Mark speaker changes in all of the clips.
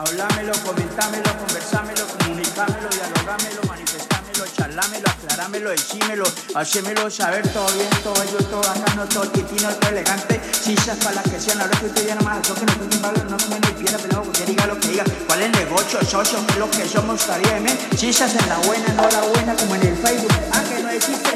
Speaker 1: Hablámelo, comentámelo, conversámelo, comunicámelo, dialogámelo, manifestámelo, charlámelo, aclarámelo, decímelo, hacémelo saber todo bien, todo bello, todo bacano, todo titino, todo elegante, sisas para las que sean, ahora que usted ya nomás al toque, no toquen valor, no comen ni piedra, pelado, que diga lo que diga, cuál es el negocio, socio, qué es lo que somos, estaría bien, sisas en la buena, no la buena, como en el Facebook, ah, que no existe,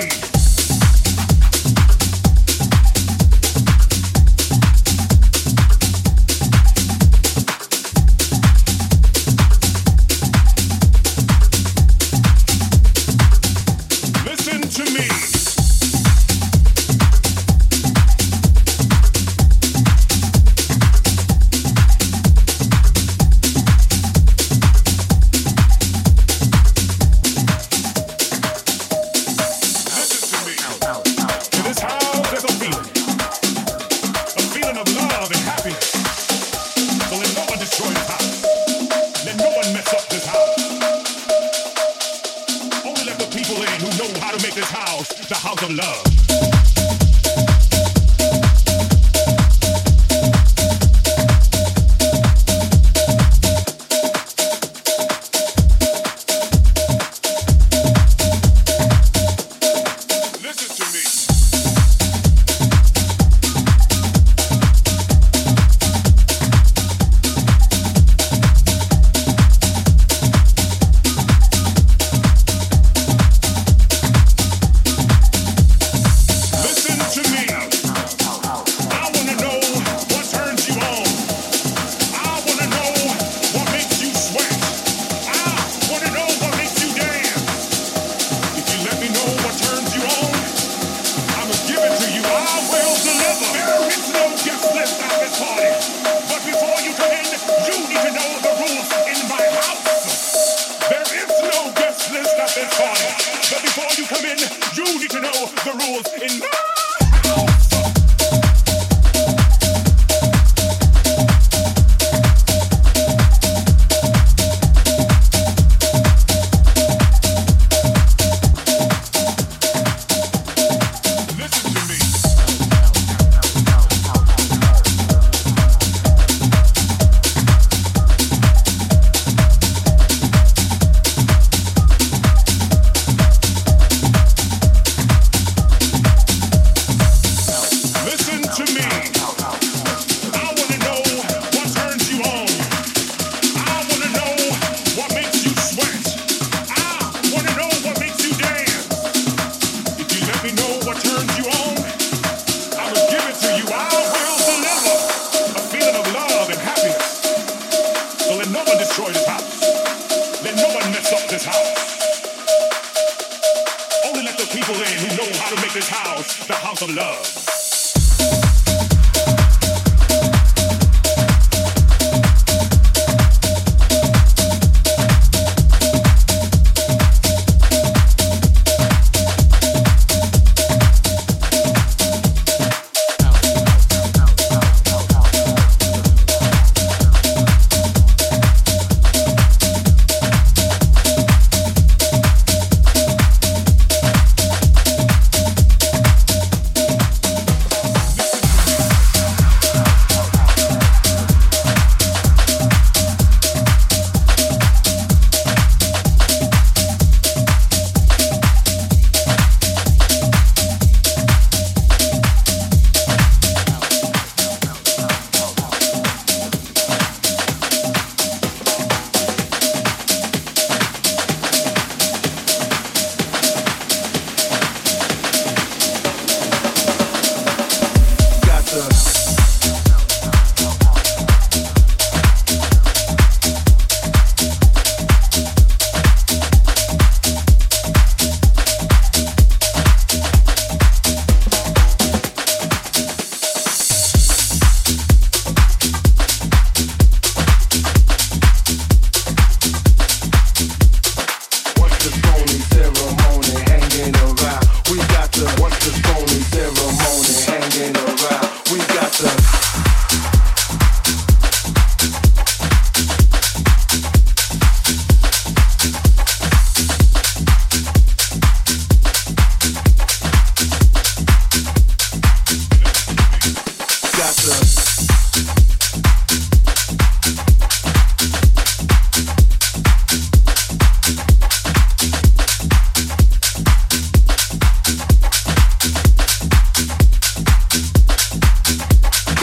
Speaker 2: Hey.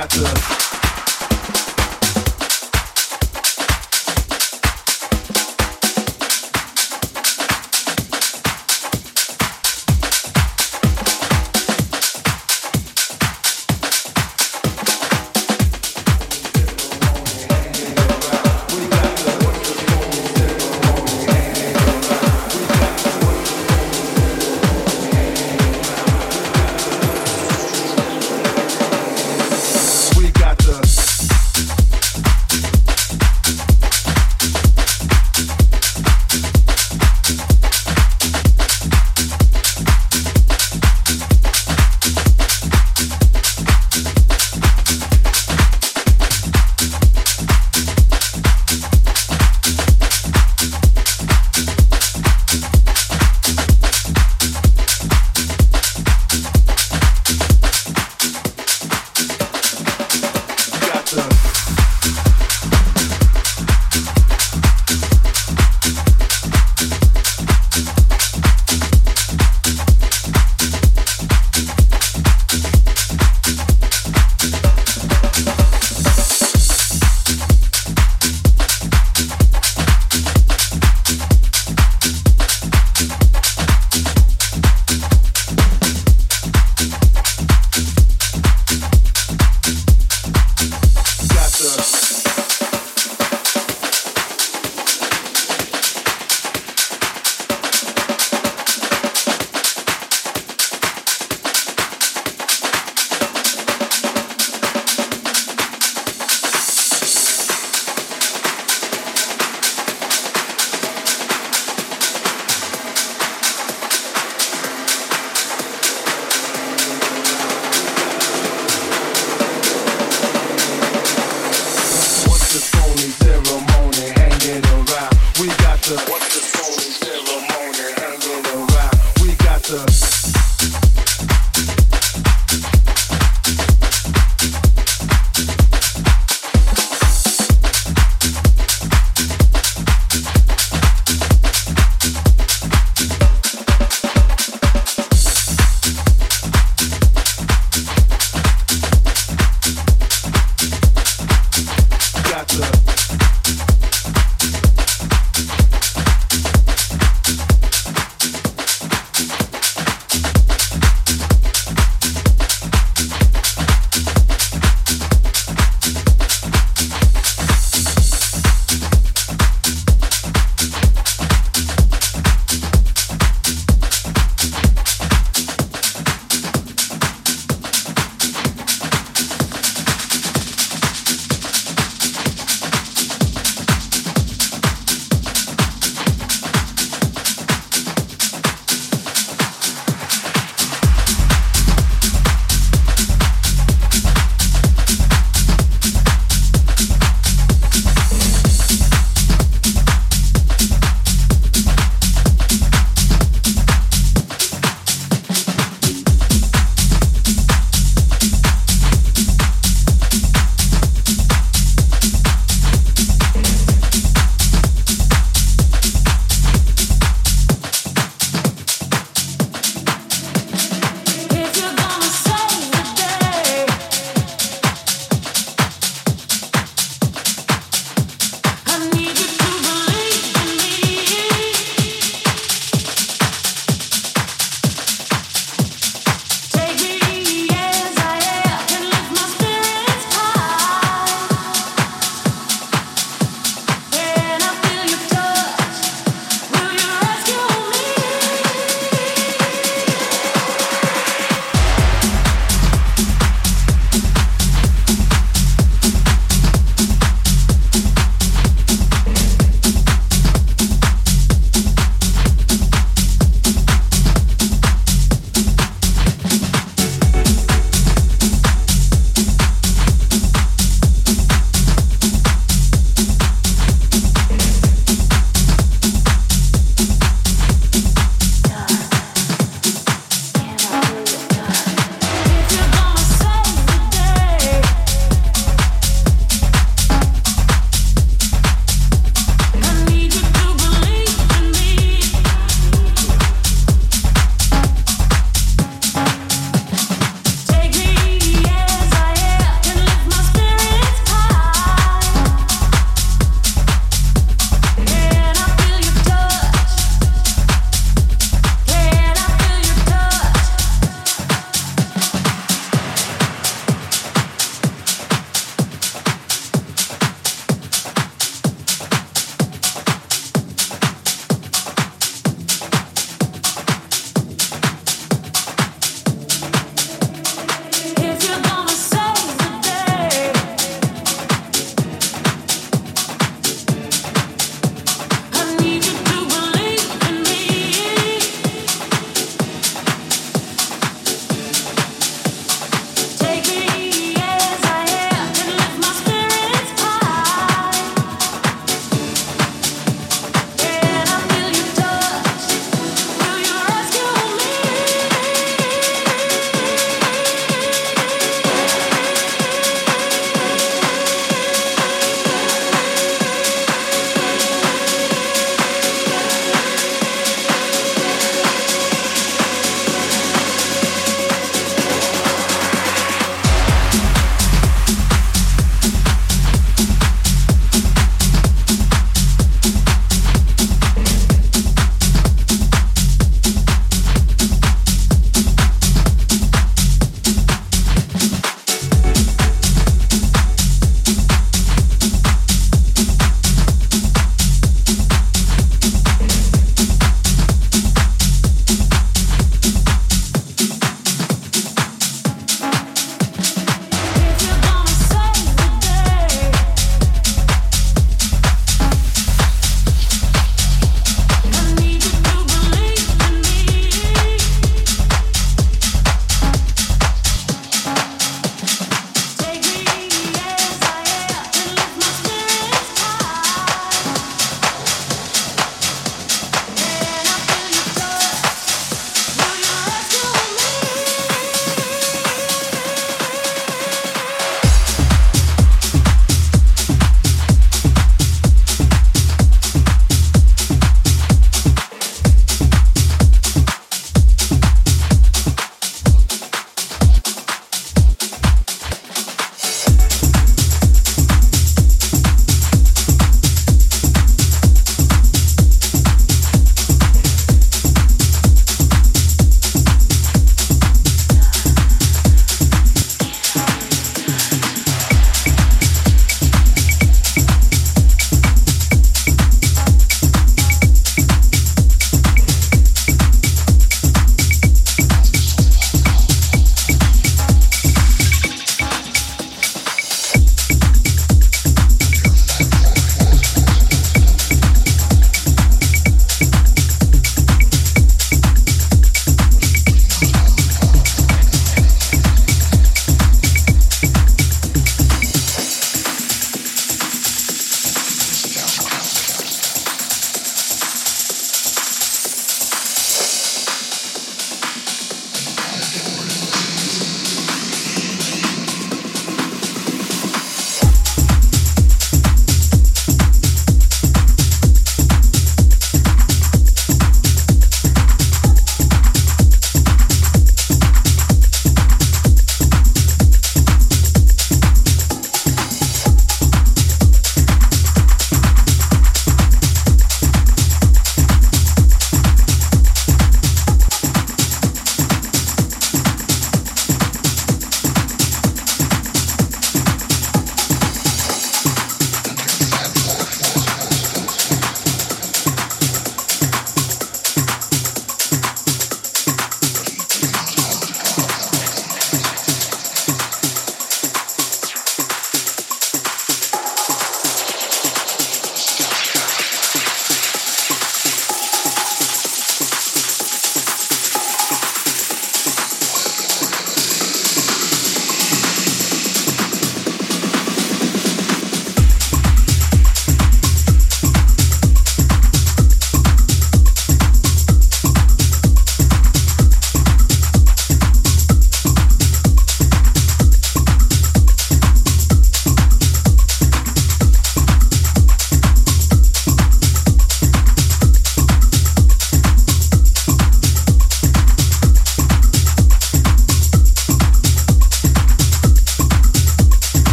Speaker 2: got the